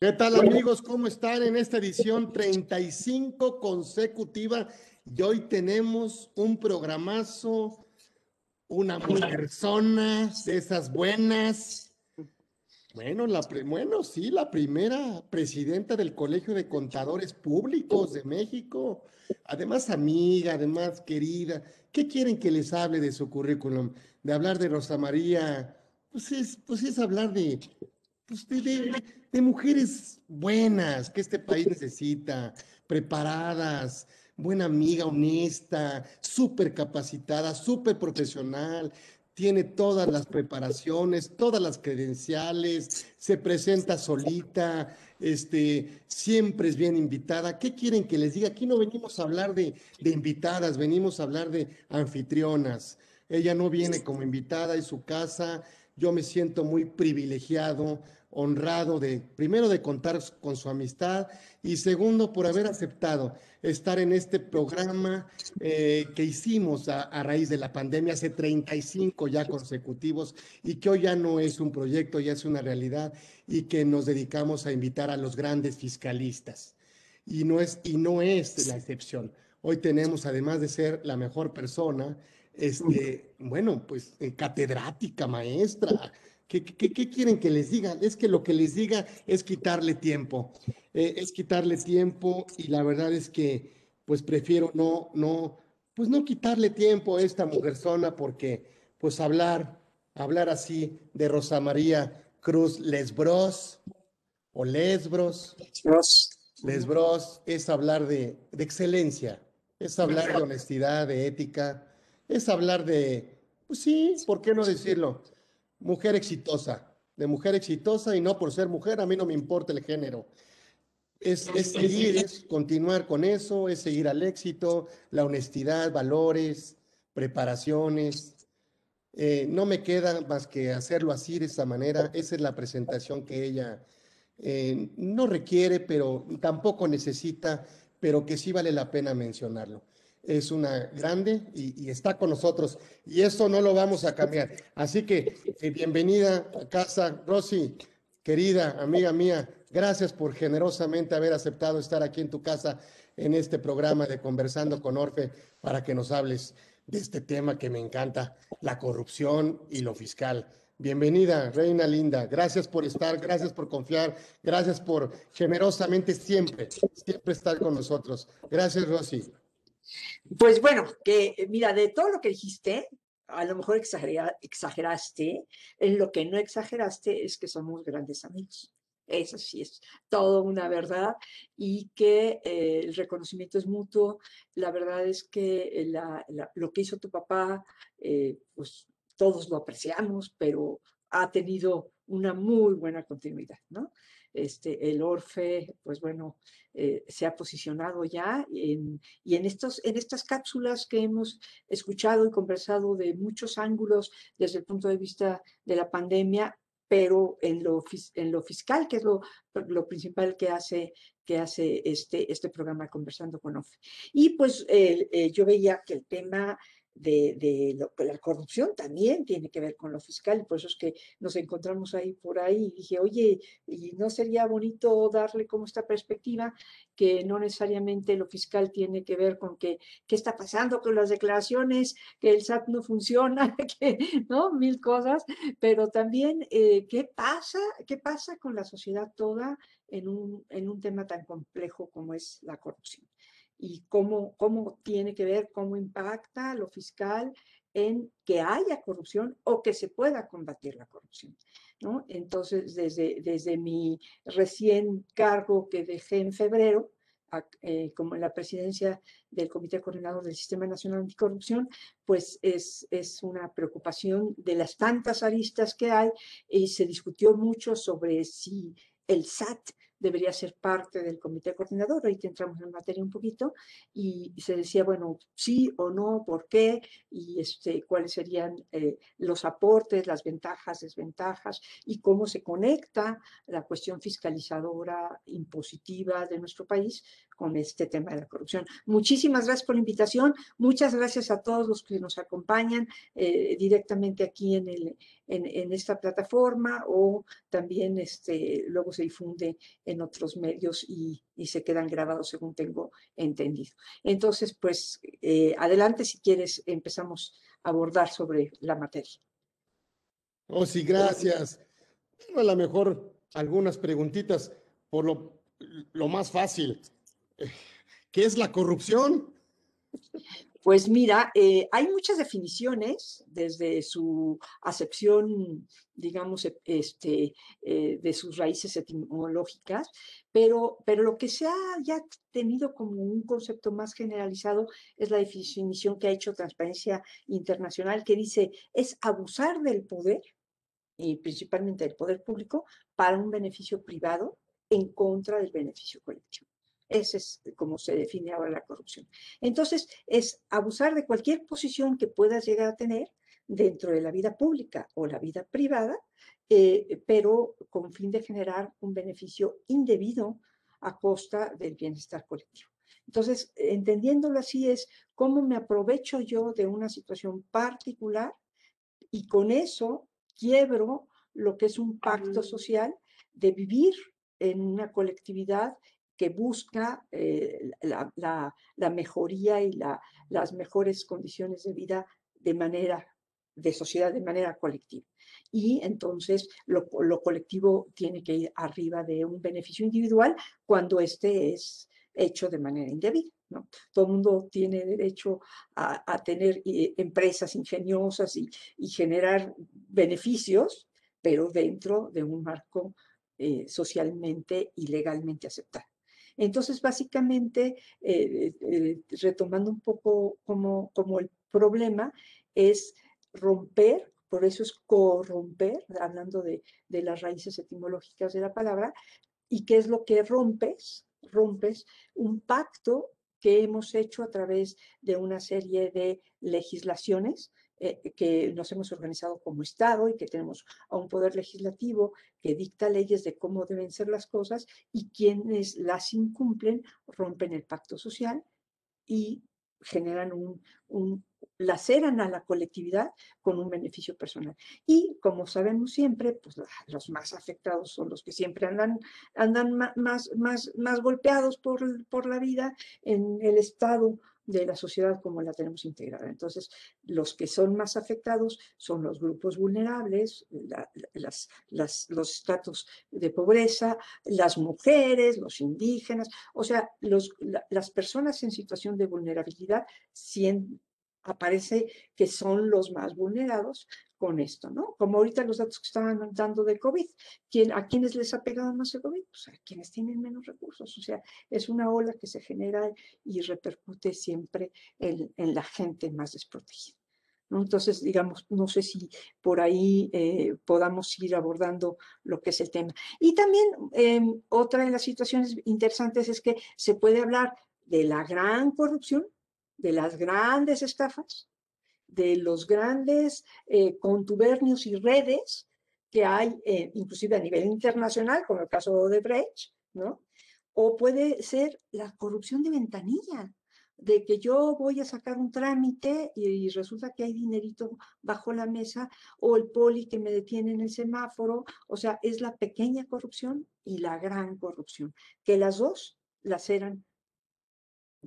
¿Qué tal amigos? ¿Cómo están en esta edición 35 consecutiva? Y hoy tenemos un programazo, una persona de esas buenas. Bueno, bueno, sí, la primera presidenta del Colegio de Contadores Públicos de México. Además, amiga, además querida. ¿Qué quieren que les hable de su currículum? De hablar de Rosa María. Pues es, pues es hablar de, pues de, de mujeres buenas que este país necesita, preparadas, buena amiga, honesta, súper capacitada, súper profesional, tiene todas las preparaciones, todas las credenciales, se presenta solita, este, siempre es bien invitada. ¿Qué quieren que les diga? Aquí no venimos a hablar de, de invitadas, venimos a hablar de anfitrionas. Ella no viene como invitada, es su casa. Yo me siento muy privilegiado, honrado de, primero, de contar con su amistad y segundo, por haber aceptado estar en este programa eh, que hicimos a, a, raíz de la pandemia hace 35 ya consecutivos y que hoy ya no es un proyecto, ya es una realidad y que nos dedicamos a invitar a los grandes fiscalistas. Y no es, y no es la excepción. Hoy tenemos, además de ser la mejor persona, este, bueno, pues catedrática, maestra, ¿Qué, qué, qué, quieren que les diga? Es que lo que les diga es quitarle tiempo, eh, es quitarle tiempo y la verdad es que pues prefiero no, no, pues no quitarle tiempo a esta mujerzona porque pues hablar, hablar así de Rosa María Cruz Lesbros o Lesbros, Lesbros, Lesbros es hablar de, de excelencia, es hablar de honestidad, de ética, es hablar de, pues sí, ¿por qué no decirlo? mujer exitosa, de mujer exitosa y no por ser mujer, a mí no me importa el género. Es, es, seguir, es continuar con eso, es seguir al éxito, la honestidad, valores, preparaciones. Eh, no me queda más que hacerlo así, de esa manera. Esa es la presentación que ella eh, no requiere, pero tampoco necesita, pero que sí vale la pena mencionarlo es una grande y, está con nosotros y eso no lo vamos a cambiar. Así que eh, bienvenida a casa, Rosy, querida amiga mía, gracias por generosamente haber aceptado estar aquí en tu casa en este programa de Conversando con Orfe para que nos hables de este tema que me encanta, la corrupción y lo fiscal. Bienvenida, Reina Linda. Gracias por estar, gracias por confiar, gracias por generosamente siempre, siempre estar con nosotros. Gracias, Rosy. Pues bueno, que eh, mira, de todo lo que dijiste, a lo mejor exageraste, en lo que no exageraste es que somos grandes amigos. Eso sí es todo una verdad y que eh, el reconocimiento es mutuo. La verdad es que lo que hizo tu papá, eh, pues todos lo apreciamos, pero ha tenido una muy buena continuidad, ¿no? Este, el Orfe, pues bueno, eh, se ha posicionado ya en, y en, estos, en estas cápsulas que hemos escuchado y conversado de muchos ángulos desde el punto de vista de la pandemia, pero en lo, en lo fiscal, que es lo, lo principal que hace, que hace este, este programa Conversando con OFE. Y pues eh, yo veía que el tema de, lo, la corrupción también tiene que ver con lo fiscal, y por eso es que nos encontramos ahí por ahí y dije, oye, ¿y no sería bonito darle como esta perspectiva que no necesariamente lo fiscal tiene que ver con que qué está pasando con las declaraciones, que el SAT no funciona, que, ¿no? Mil cosas, pero también eh, qué pasa, qué pasa con la sociedad toda en un, en un tema tan complejo como es la corrupción y cómo, cómo tiene que ver, cómo impacta lo fiscal en que haya corrupción o que se pueda combatir la corrupción. ¿no? Entonces, desde, desde mi recién cargo que dejé en febrero, eh, como en la presidencia del Comité Coordinador del Sistema Nacional Anticorrupción, pues es, es una preocupación de las tantas aristas que hay y se discutió mucho sobre si el SAT debería ser parte del comité coordinador. Ahorita entramos en materia un poquito y, se decía, bueno, sí o no, por qué y este, cuáles serían eh, los aportes, las ventajas, desventajas y cómo se conecta la cuestión fiscalizadora impositiva de nuestro país con este tema de la corrupción. Muchísimas gracias por la invitación. Muchas gracias a todos los que nos acompañan eh, directamente aquí en, en, esta plataforma o también este, luego se difunde en otros medios y, se quedan grabados según tengo entendido. Entonces, pues eh, adelante si quieres empezamos a abordar sobre la materia. Oh, sí, gracias. a lo mejor algunas preguntitas por lo, lo más fácil. ¿Qué es la corrupción? Pues mira, eh, hay muchas definiciones desde su acepción, digamos, e, este, eh, de sus raíces etimológicas, pero, pero lo que se ha ya tenido como un concepto más generalizado es la definición que ha hecho Transparencia Internacional, que dice es abusar del poder, y principalmente del poder público, para un beneficio privado en contra del beneficio colectivo. Ese es como se define ahora la corrupción. Entonces, es abusar de cualquier posición que puedas llegar a tener dentro de la vida pública o la vida privada, eh, pero con fin de generar un beneficio indebido a costa del bienestar colectivo. Entonces, entendiéndolo así es cómo me aprovecho yo de una situación particular y con eso quiebro lo que es un pacto social de vivir en una colectividad que busca eh, la, mejoría y las mejores condiciones de vida de manera de sociedad de manera colectiva. Y entonces lo, colectivo tiene que ir arriba de un beneficio individual cuando este es hecho de manera indebida. ¿no? Todo el mundo tiene derecho a, tener eh, empresas ingeniosas y, generar beneficios, pero dentro de un marco eh, socialmente y legalmente aceptado. Entonces, básicamente, eh, eh, retomando un poco como, como el problema, es romper, por eso es corromper, hablando de, de las raíces etimológicas de la palabra, y qué es lo que rompes, rompes un pacto que hemos hecho a través de una serie de legislaciones eh, que nos hemos organizado como Estado y que tenemos a un poder legislativo que dicta leyes de cómo deben ser las cosas y quienes las incumplen rompen el pacto social y generan un, un laceran a la colectividad con un beneficio personal. Y como sabemos siempre, pues los más afectados son los que siempre andan, andan más, más, más golpeados por, por la vida en el estado de la sociedad como la tenemos integrada. Entonces, los que son más afectados son los grupos vulnerables, las, los estratos de pobreza, las mujeres, los indígenas, o sea, los, las personas en situación de vulnerabilidad aparece que son los más vulnerados con esto, ¿no? Como ahorita los datos que estaban dando de COVID, ¿quién, ¿a quiénes les ha pegado más el COVID? Pues a quienes tienen menos recursos, o sea, es una ola que se genera y repercute siempre en, la gente más desprotegida. ¿no? Entonces, digamos, no sé si por ahí eh, podamos ir abordando lo que es el tema. Y también em, otra de las situaciones interesantes es que se puede hablar de la gran corrupción, de las grandes estafas, de los grandes eh, contubernios y redes que hay, eh, inclusive a nivel internacional, como el caso de Brecht, ¿no? O puede ser la corrupción de ventanilla, de que yo voy a sacar un trámite y, resulta que hay dinerito bajo la mesa, o el poli que me detiene en el semáforo, o sea, es la pequeña corrupción y la gran corrupción, que las dos las eran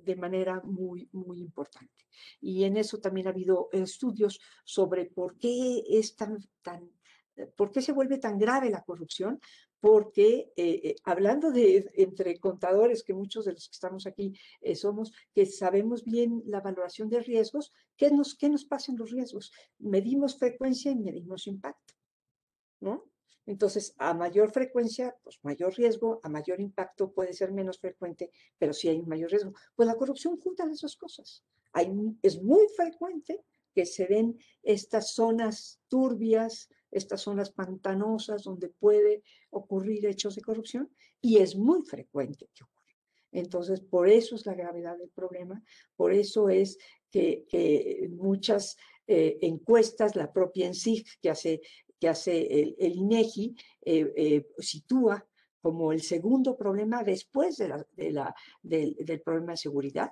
de manera muy, muy importante. Y en eso también ha habido estudios sobre por qué es tan, tan, eh, por qué se vuelve tan grave la corrupción, porque eh, eh, hablando de entre contadores, que muchos de los que estamos aquí somos, que sabemos bien la valoración de riesgos, ¿qué nos, ¿qué nos pasa los riesgos? Medimos frecuencia y medimos impacto, ¿no? Entonces, a mayor frecuencia, pues mayor riesgo, a mayor impacto puede ser menos frecuente, pero sí hay un mayor riesgo. Pues la corrupción junta las dos cosas. Es muy frecuente que se den estas zonas turbias estas zonas pantanosas donde puede ocurrir hechos de corrupción y es muy frecuente que ocurra. Entonces, por eso es la gravedad del problema, por eso es que, muchas eh, encuestas, la propia ENSIG que hace, que hace el, INEGI, eh, eh, sitúa como el segundo problema después de la, del problema de seguridad,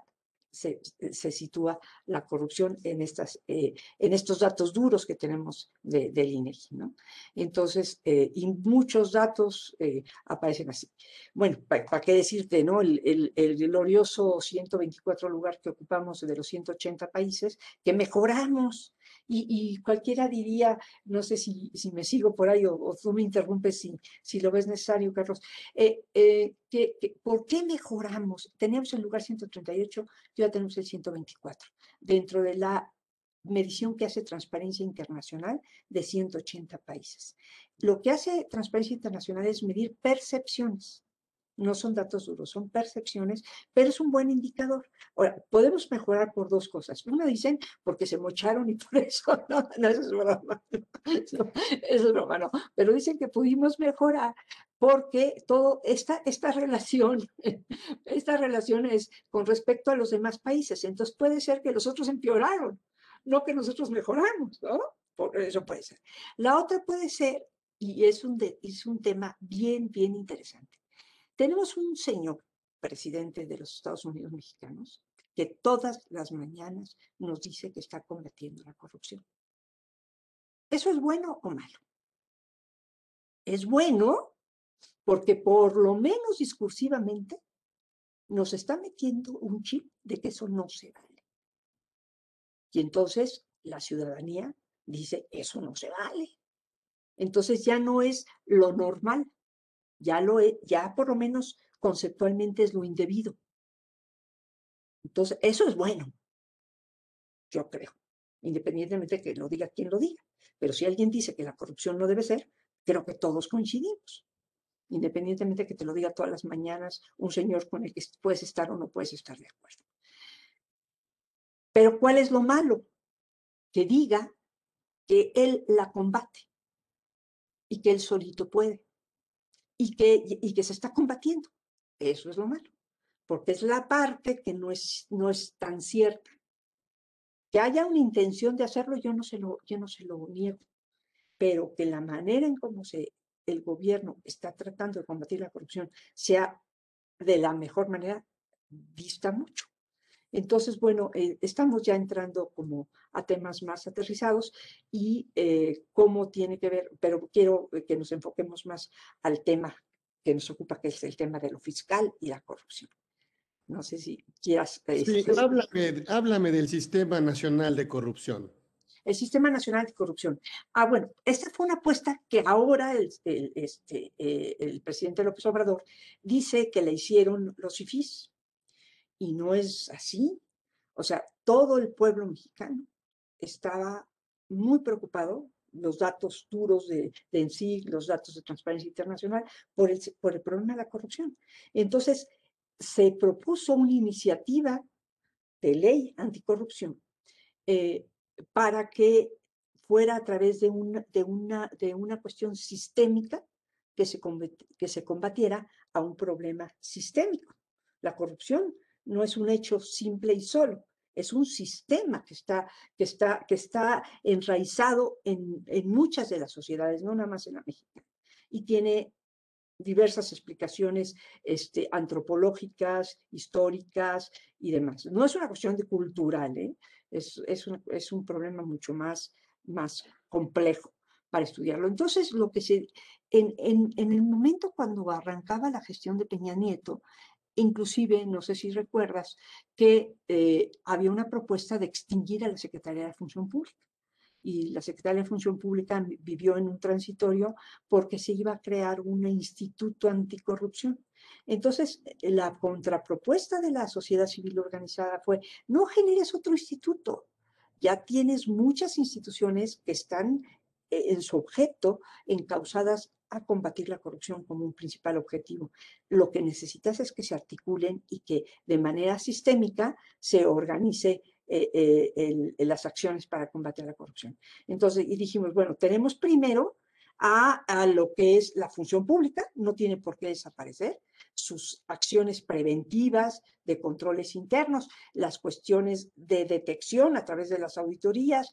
se, se, sitúa la corrupción en, estas, eh, en estos datos duros que tenemos de, del INEGI. ¿no? Entonces, eh, y muchos datos eh, aparecen así. Bueno, ¿para qué decirte, no? El, el, el, glorioso 124 lugar que ocupamos de los 180 países, que mejoramos y, cualquiera diría, no sé si, si me sigo por ahí o, tú me interrumpes si, si lo ves necesario, Carlos, eh, eh, que, ¿por qué mejoramos? Tenemos el lugar 138, ya tenemos el 124, dentro de la medición que hace Transparencia Internacional de 180 países. Lo que hace Transparencia Internacional es medir percepciones no son datos duros, son percepciones, pero es un buen indicador. Ahora, podemos mejorar por dos cosas. Una dicen porque se mocharon y por eso, no, no eso es broma, eso es broma, no, pero dicen que pudimos mejorar porque todo esta, esta relación, esta relación es con respecto a los demás países, entonces puede ser que los otros empeoraron, no que nosotros mejoramos, ¿no? Por eso puede ser. La otra puede ser, y es un, es un tema bien, bien interesante, tenemos un señor presidente de los Estados Unidos mexicanos que todas las mañanas nos dice que está combatiendo la corrupción. ¿Eso es bueno o malo? Es bueno porque por lo menos discursivamente nos está metiendo un chip de que eso no se vale. Y entonces la ciudadanía dice, eso no se vale. Entonces ya no es lo normal, ya, lo ya por lo menos conceptualmente es lo indebido. Entonces, eso es bueno, yo creo, independientemente de que lo diga quien lo diga. Pero si alguien dice que la corrupción no debe ser, creo que todos coincidimos, independientemente de que te lo diga todas las mañanas un señor con el que puedes estar o no puedes estar de acuerdo. Pero ¿cuál es lo malo? Que diga que él la combate y que él solito puede y que, y que se está combatiendo. Eso es lo malo, porque es la parte que no es, no es tan cierta. Que haya una intención de hacerlo, yo no se lo, yo no se lo niego, pero que la manera en cómo se, el gobierno está tratando de combatir la corrupción sea de la mejor manera, dista mucho. Entonces, bueno, eh, estamos ya entrando como a temas más aterrizados y eh, cómo tiene que ver, pero quiero que nos enfoquemos más al tema que nos ocupa, que es el tema de lo fiscal y la corrupción. No sé si quieras... Sí, este, háblame, háblame del Sistema Nacional de Corrupción. El Sistema Nacional de Corrupción. Ah, bueno, esta fue una apuesta que ahora el, este, eh, el presidente López Obrador dice que le hicieron los IFIS y no es así. O sea, todo el pueblo mexicano estaba muy preocupado, los datos duros de, de en sí, los datos de Transparencia Internacional, por el, por el problema de la corrupción. Entonces, se propuso una iniciativa de ley anticorrupción eh, para que fuera a través de una, de una, de una cuestión sistémica que se, que se combatiera a un problema sistémico. La corrupción no es un hecho simple y solo, es un sistema que está, que está, que está enraizado en, en muchas de las sociedades, no nada más en la mexicana, y tiene diversas explicaciones este, antropológicas, históricas y demás. No es una cuestión de cultural, ¿eh? es, es, un, es, un, problema mucho más, más complejo para estudiarlo. Entonces, lo que se, en, en, en, el momento cuando arrancaba la gestión de Peña Nieto, Inclusive, no sé si recuerdas, que eh, había una propuesta de extinguir a la Secretaría de Función Pública. Y la Secretaría de Función Pública vivió en un transitorio porque se iba a crear un instituto anticorrupción. Entonces, la contrapropuesta de la sociedad civil organizada fue, no generes otro instituto, ya tienes muchas instituciones que están eh, en su objeto encausadas a combatir la corrupción como un principal objetivo. Lo que necesitas es que se articulen y que de manera sistémica se organice las acciones para combatir la corrupción. Entonces, dijimos, bueno, tenemos primero a, lo que es la función pública, no tiene por qué desaparecer, sus acciones preventivas de controles internos, las cuestiones de detección a través de las auditorías,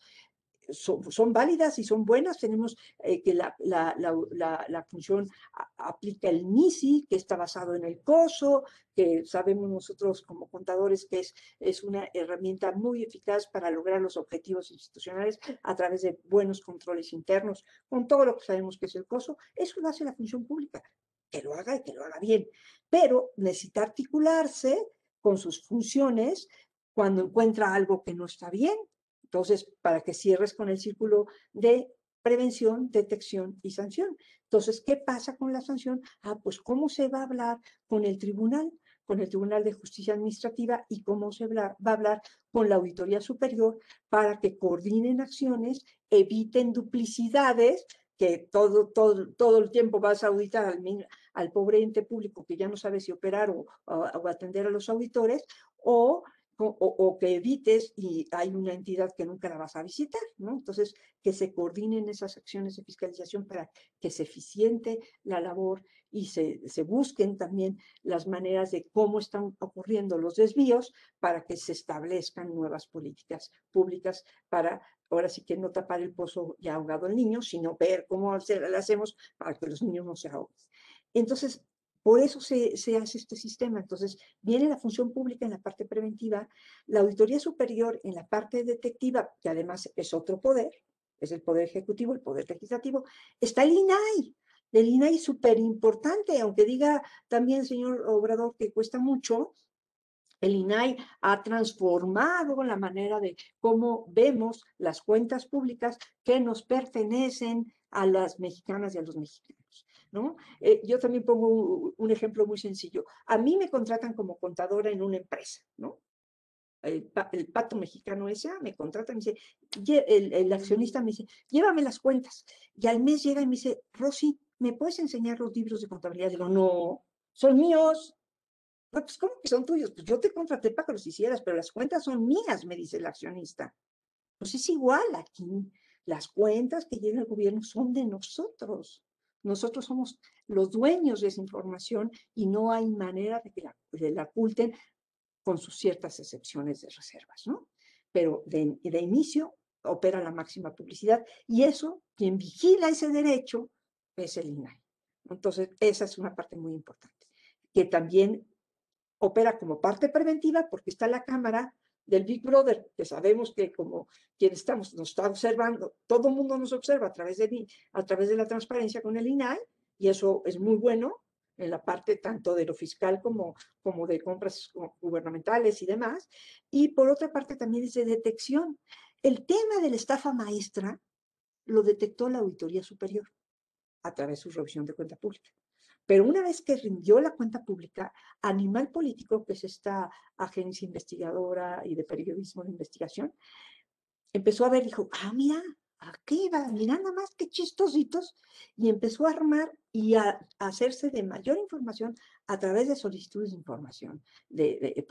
son, válidas y son buenas. Tenemos eh, que la, la, la, la función aplica el MISI, que está basado en el COSO, que sabemos nosotros como contadores que es, es una herramienta muy eficaz para lograr los objetivos institucionales a través de buenos controles internos, con todo lo que sabemos que es el COSO. Eso lo hace la función pública, que lo haga y que lo haga bien. Pero necesita articularse con sus funciones cuando encuentra algo que no está bien entonces, para que cierres con el círculo de prevención, detección y sanción. Entonces, ¿qué pasa con la sanción? Ah, pues cómo se va a hablar con el tribunal, con el Tribunal de Justicia Administrativa y cómo se va a hablar con la Auditoría Superior para que coordinen acciones, eviten duplicidades, que todo, todo, todo el tiempo vas a auditar al, al pobre ente público que ya no sabe si operar o, o atender a los auditores, o o, que evites y hay una entidad que nunca la vas a visitar, ¿no? Entonces, que se coordinen esas acciones de fiscalización para que se eficiente la labor y se, se busquen también las maneras de cómo están ocurriendo los desvíos para que se establezcan nuevas políticas públicas para ahora sí que no tapar el pozo ya ahogado el niño, sino ver cómo lo hacemos para que los niños no se ahoguen. Entonces, por eso se, hace este sistema. Entonces, viene la función pública en la parte preventiva, la auditoría superior en la parte detectiva, que además es otro poder, es el poder ejecutivo, el poder legislativo, está el INAI. El INAI es súper importante, aunque diga también, señor Obrador, que cuesta mucho, el INAI ha transformado la manera de cómo vemos las cuentas públicas que nos pertenecen a las mexicanas y a los mexicanos. ¿No? Eh, yo también pongo un, ejemplo muy sencillo. A mí me contratan como contadora en una empresa, ¿no? El, pato mexicano ese me contrata, me dice, el, el, accionista me dice, llévame las cuentas. Y al mes llega y me dice, Rosy, ¿me puedes enseñar los libros de contabilidad? Digo, no, son míos. pues, ¿cómo que son tuyos? Pues yo te contraté para que los hicieras, pero las cuentas son mías, me dice el accionista. Pues es igual aquí. Las cuentas que llega el gobierno son de nosotros. Nosotros somos los dueños de esa información y no hay manera de que la, oculten con sus ciertas excepciones de reservas, ¿no? Pero de, de inicio opera la máxima publicidad y eso, quien vigila ese derecho es el INAI. Entonces, esa es una parte muy importante, que también opera como parte preventiva porque está la Cámara del Big Brother, que sabemos que como quien estamos, nos está observando, todo el mundo nos observa a través, de, a través de la transparencia con el INAI, y eso es muy bueno en la parte tanto de lo fiscal como, como de compras gubernamentales y demás. Y por otra parte también es de detección. El tema de la estafa maestra lo detectó la Auditoría Superior a través de su revisión de cuenta pública. Pero una vez que rindió la cuenta pública, Animal Político, que es esta agencia investigadora y de periodismo de investigación, empezó a ver, dijo, ah, mira, aquí va, mira nada más que chistositos, y empezó a armar y a, hacerse de mayor información a través de solicitudes de información de,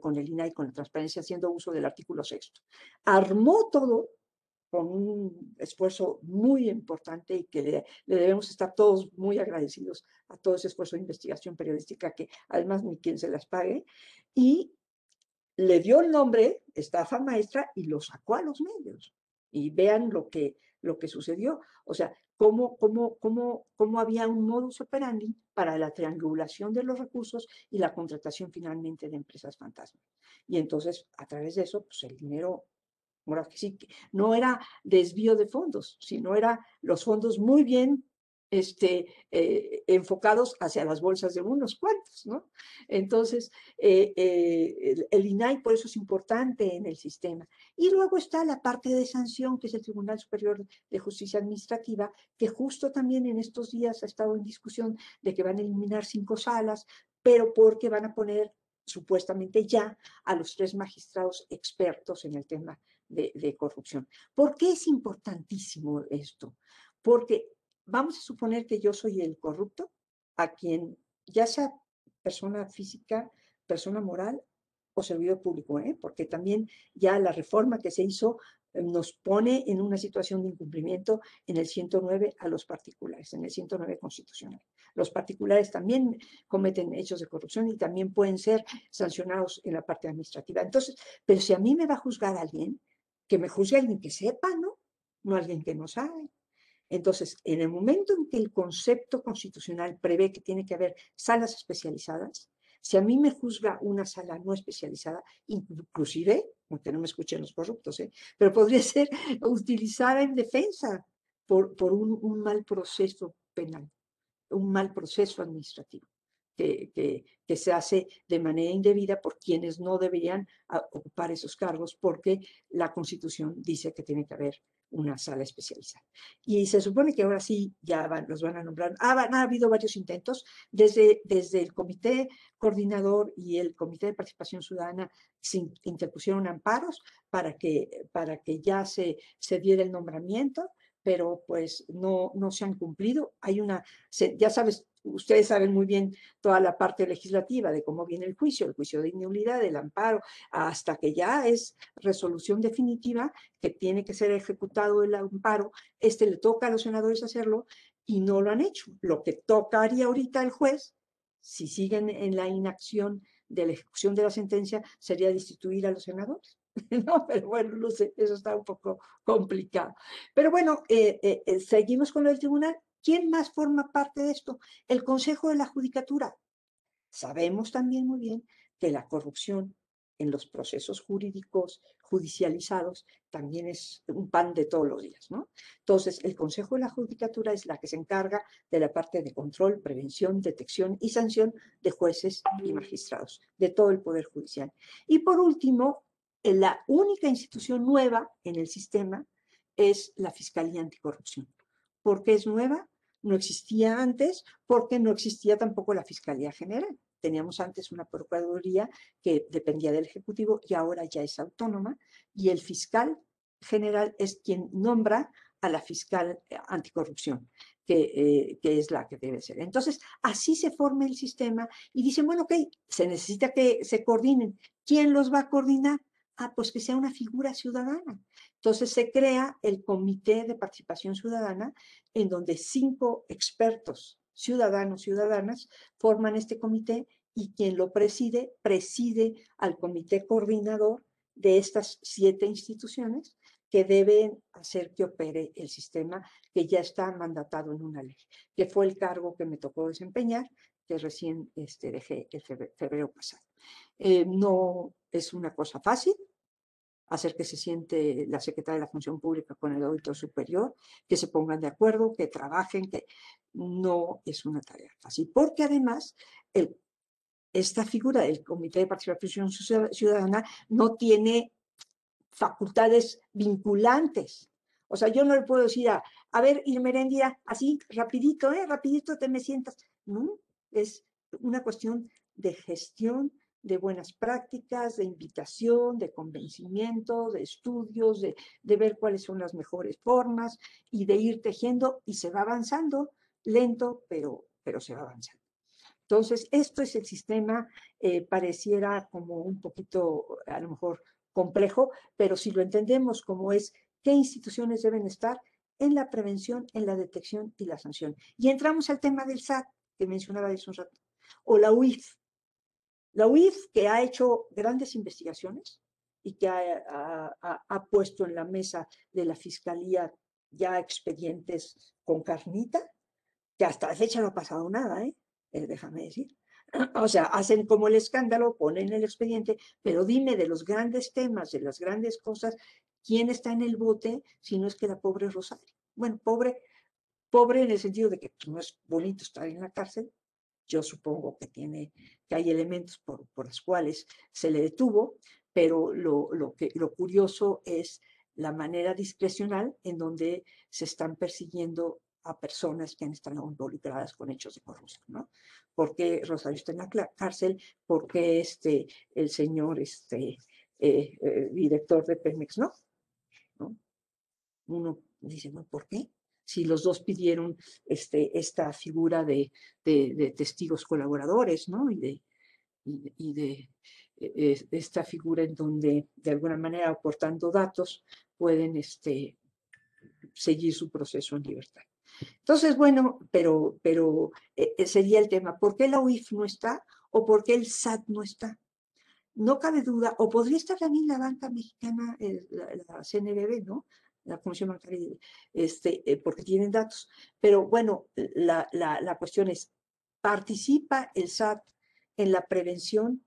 con el INAI, con la transparencia, haciendo uso del artículo sexto. Armó todo con un esfuerzo muy importante y que le, debemos estar todos muy agradecidos a todo ese esfuerzo de investigación periodística que además ni quien se las pague, y le dio el nombre estafa maestra y lo sacó a los medios. Y vean lo que, lo que sucedió. O sea, cómo, cómo, cómo, cómo había un modus operandi para la triangulación de los recursos y la contratación finalmente de empresas fantasmas. Y entonces, a través de eso, pues el dinero No era desvío de fondos, sino era los fondos muy bien este, eh, enfocados hacia las bolsas de unos cuantos, ¿no? Entonces, eh, eh, el, INAI por eso es importante en el sistema. Y luego está la parte de sanción, que es el Tribunal Superior de Justicia Administrativa, que justo también en estos días ha estado en discusión de que van a eliminar cinco salas, pero porque van a poner supuestamente ya a los tres magistrados expertos en el tema de, corrupción. ¿Por qué es importantísimo esto? Porque vamos a suponer que yo soy el corrupto, a quien ya sea persona física, persona moral o servidor público, ¿eh? porque también ya la reforma que se hizo eh, nos pone en una situación de incumplimiento en el 109 a los particulares, en el 109 constitucional. Los particulares también cometen hechos de corrupción y también pueden ser sancionados en la parte administrativa. Entonces, pero si a mí me va a juzgar alguien, que me juzgue alguien que sepa, ¿no? No alguien que no sabe. Entonces, en el momento en que el concepto constitucional prevé que tiene que haber salas especializadas, si a mí me juzga una sala no especializada, inclusive, aunque no me escuchen los corruptos, ¿eh? pero podría ser utilizada en defensa por, por un, mal proceso penal, un mal proceso administrativo. Que, que, se hace de manera indebida por quienes no deberían ah, ocupar esos cargos porque la Constitución dice que tiene que haber una sala especializada. Y se supone que ahora sí ya van, los van a nombrar. Ha, ha, habido varios intentos desde, desde el comité coordinador y el comité de participación ciudadana se interpusieron amparos para que, para que ya se, se diera el nombramiento pero pues no, no se han cumplido. Hay una, ya sabes, ustedes saben muy bien toda la parte legislativa de cómo viene el juicio, el juicio de inmunidad, el amparo, hasta que ya es resolución definitiva que tiene que ser ejecutado el amparo, este le toca a los senadores hacerlo y no lo han hecho. Lo que tocaría ahorita el juez, si siguen en la inacción de la ejecución de la sentencia, sería destituir a los senadores. No, pero bueno, no sé, eso está un poco complicado. Pero bueno, eh, eh, eh, seguimos con del tribunal. ¿Quién más forma parte de esto? El Consejo de la Judicatura. Sabemos también muy bien que la corrupción en los procesos jurídicos judicializados también es un pan de todos los días, ¿no? Entonces, el Consejo de la Judicatura es la que se encarga de la parte de control, prevención, detección y sanción de jueces y magistrados, de todo el Poder Judicial. Y por último, la única institución nueva en el sistema es la Fiscalía Anticorrupción. ¿Por qué es nueva? no existía antes porque no existía tampoco la Fiscalía General. Teníamos antes una Procuraduría que dependía del Ejecutivo y ahora ya es autónoma y el fiscal general es quien nombra a la fiscal eh, anticorrupción, que, eh, que, es la que debe ser. Entonces, así se forma el sistema y dicen, bueno, ok, se necesita que se coordinen. ¿Quién los va a coordinar? Ah, pues que sea una figura ciudadana. Entonces se crea el Comité de Participación Ciudadana, en donde cinco expertos ciudadanos, ciudadanas, forman este comité y quien lo preside, preside al comité coordinador de estas siete instituciones que deben hacer que opere el sistema que ya está mandatado en una ley, que fue el cargo que me tocó desempeñar, que recién este, dejé el febrero pasado. Eh, no es una cosa fácil, hacer que se siente la secretaria de la Función Pública con el auditor superior, que se pongan de acuerdo, que trabajen, que no es una tarea fácil, porque además esta figura del Comité de Participación Ciudadana no tiene facultades vinculantes. O sea, yo no le puedo decir a, a ver, Irmerendia, así, rapidito, ¿eh? Rapidito te me sientas. No, es una cuestión de gestión de buenas prácticas, de invitación, de convencimiento, de estudios, de, ver cuáles son las mejores formas y de ir tejiendo y se va avanzando, lento, pero, pero se va avanzando. Entonces, esto es el sistema, eh, pareciera como un poquito, a lo mejor, complejo, pero si lo entendemos como es qué instituciones deben estar en la prevención, en la detección y la sanción. Y entramos al tema del SAT, que mencionaba hace un rato, o la UIF, la UIF, que ha hecho grandes investigaciones y que ha, puesto en la mesa de la Fiscalía ya expedientes con carnita, que hasta la fecha no ha pasado nada, ¿eh? ¿eh? déjame decir. O sea, hacen como el escándalo, ponen el expediente, pero dime de los grandes temas, de las grandes cosas, ¿quién está en el bote si no es que la pobre Rosario? Bueno, pobre, pobre en el sentido de que no es bonito estar en la cárcel, yo supongo que tiene, que hay elementos por, los cuales se le detuvo, pero lo, lo, que, lo curioso es la manera discrecional en donde se están persiguiendo a personas que han estado involucradas con hechos de corrupción, ¿no? ¿Por qué Rosario está en la cárcel? ¿Por qué este, el señor este, eh, eh, director de Pemex no? ¿no? Uno dice, bueno, ¿por qué? Si los dos pidieron este, esta figura de, testigos colaboradores, ¿no? Y de, y, de eh, esta figura en donde de alguna manera aportando datos pueden este, seguir su proceso en libertad. Entonces, bueno, pero, pero eh, sería el tema, ¿por qué la UIF no está o por qué el SAT no está? No cabe duda, o podría estar también la banca mexicana, la, la CNBB, ¿no? La Comisión Bancaria, este, porque tienen datos. Pero bueno, la, la, la cuestión es, ¿participa el SAT en la prevención,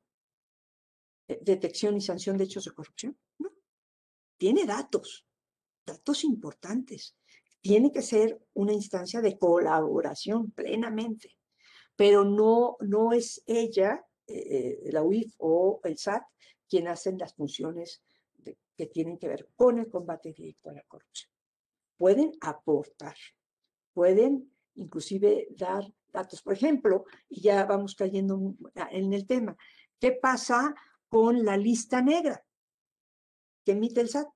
eh, detección y sanción de hechos de corrupción? No. Tiene datos, datos importantes. Tiene que ser una instancia de colaboración plenamente, pero no, no es ella, eh, la UIF o el SAT, quien hacen las funciones que tienen que ver con el combate directo a la corrupción. Pueden aportar, pueden inclusive dar datos. Por ejemplo, y ya vamos cayendo en el tema, ¿qué pasa con la lista negra que emite el SAT?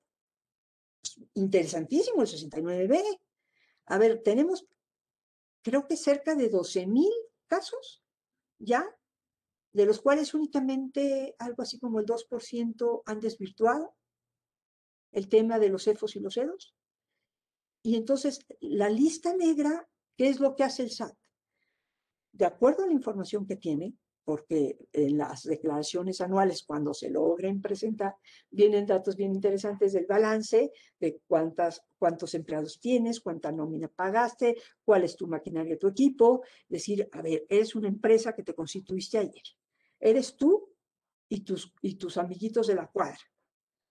Interesantísimo el 69B. A ver, tenemos creo que cerca de 12 mil casos ya, de los cuales únicamente algo así como el 2% han desvirtuado el tema de los EFOS y los EDOS. Y entonces, la lista negra, ¿qué es lo que hace el SAT? de acuerdo a la información que tiene, porque en las declaraciones anuales, cuando se logren presentar, vienen datos bien interesantes del balance, de cuántas, cuántos empleados tienes, cuánta nómina pagaste, cuál es tu maquinaria, tu equipo. Decir, a ver, eres una empresa que te constituiste ayer. Eres tú y tus, y tus amiguitos de la cuadra.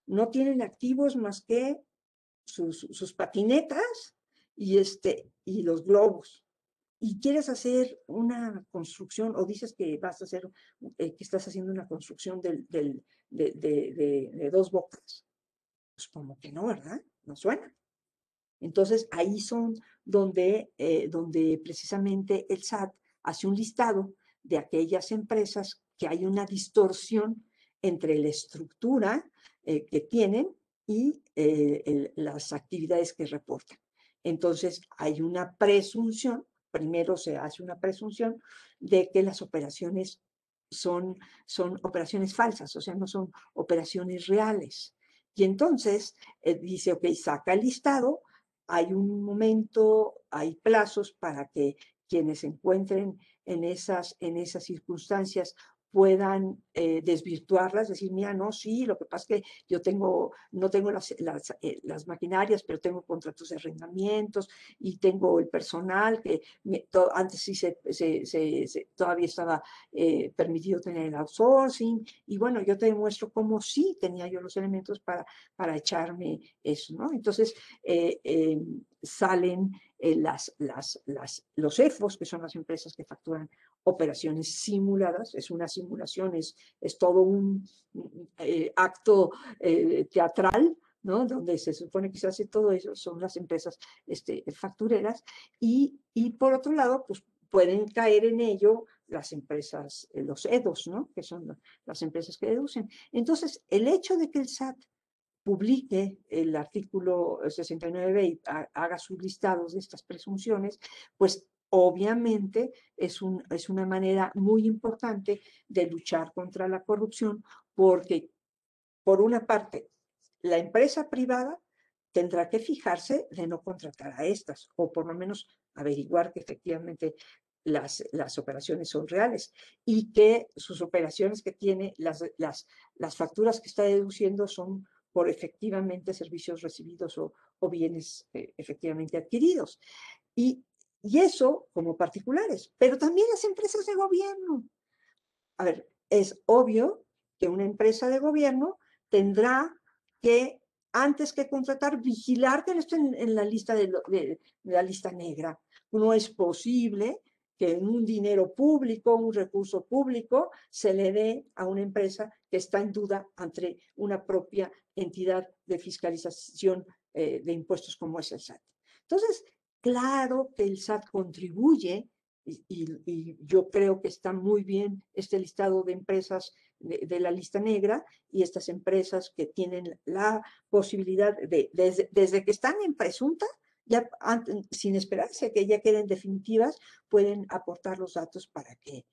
No tienen activos más que sus, patinetas y, este, y los globos y quieres hacer una construcción o dices que vas a hacer, eh, que estás haciendo una construcción de, dos bocas, pues como que no, ¿verdad? No suena. Entonces ahí son donde, eh, donde precisamente el SAT hace un listado de aquellas empresas que hay una distorsión entre la estructura eh, que tienen y las actividades que reportan. Entonces hay una presunción primero se hace una presunción de que las operaciones son, son operaciones falsas, o sea, no son operaciones reales. Y entonces eh, dice, ok, saca el listado, hay un momento, hay plazos para que quienes se encuentren en esas, en esas circunstancias puedan eh, desvirtuarlas, decir, mira, no, sí, lo que pasa es que yo tengo, no tengo las, las, eh, las maquinarias, pero tengo contratos de arrendamientos y tengo el personal, que antes sí se, se, se, todavía estaba eh, permitido tener el outsourcing, y bueno, yo te demuestro cómo sí tenía yo los elementos para, para echarme eso, ¿no? Entonces, salen las, las, las, los EFOS, que son las empresas que facturan operaciones simuladas, es una simulación, es, es todo un eh, acto eh, teatral, ¿no? donde se supone que se hace todo eso, son las empresas este, factureras, y, y por otro lado, pues pueden caer en ello las empresas, eh, los EDOS, ¿no? que son las empresas que deducen. Entonces, el hecho de que el SAT publique el artículo 69 y haga sus listados de estas presunciones, pues obviamente es, un, es una manera muy importante de luchar contra la corrupción porque, por una parte, la empresa privada tendrá que fijarse de no contratar a estas o por lo menos averiguar que efectivamente las, las operaciones son reales y que sus operaciones que tiene, las, las, las facturas que está deduciendo son por efectivamente servicios recibidos o, bienes eh, efectivamente adquiridos. Y, y eso como particulares, pero también las empresas de gobierno. A ver, es obvio que una empresa de gobierno tendrá que, antes que contratar, vigilar que no estén en, la lista de, la lista negra. No es posible que un dinero público, un recurso público, se le dé a una empresa que está en duda ante una propia entidad de fiscalización eh, de impuestos como es el SAT. Entonces, claro que el SAT contribuye y, yo creo que está muy bien este listado de empresas de, la lista negra y estas empresas que tienen la posibilidad de, desde, que están en presunta, ya sin esperarse que ya queden definitivas, pueden aportar los datos para que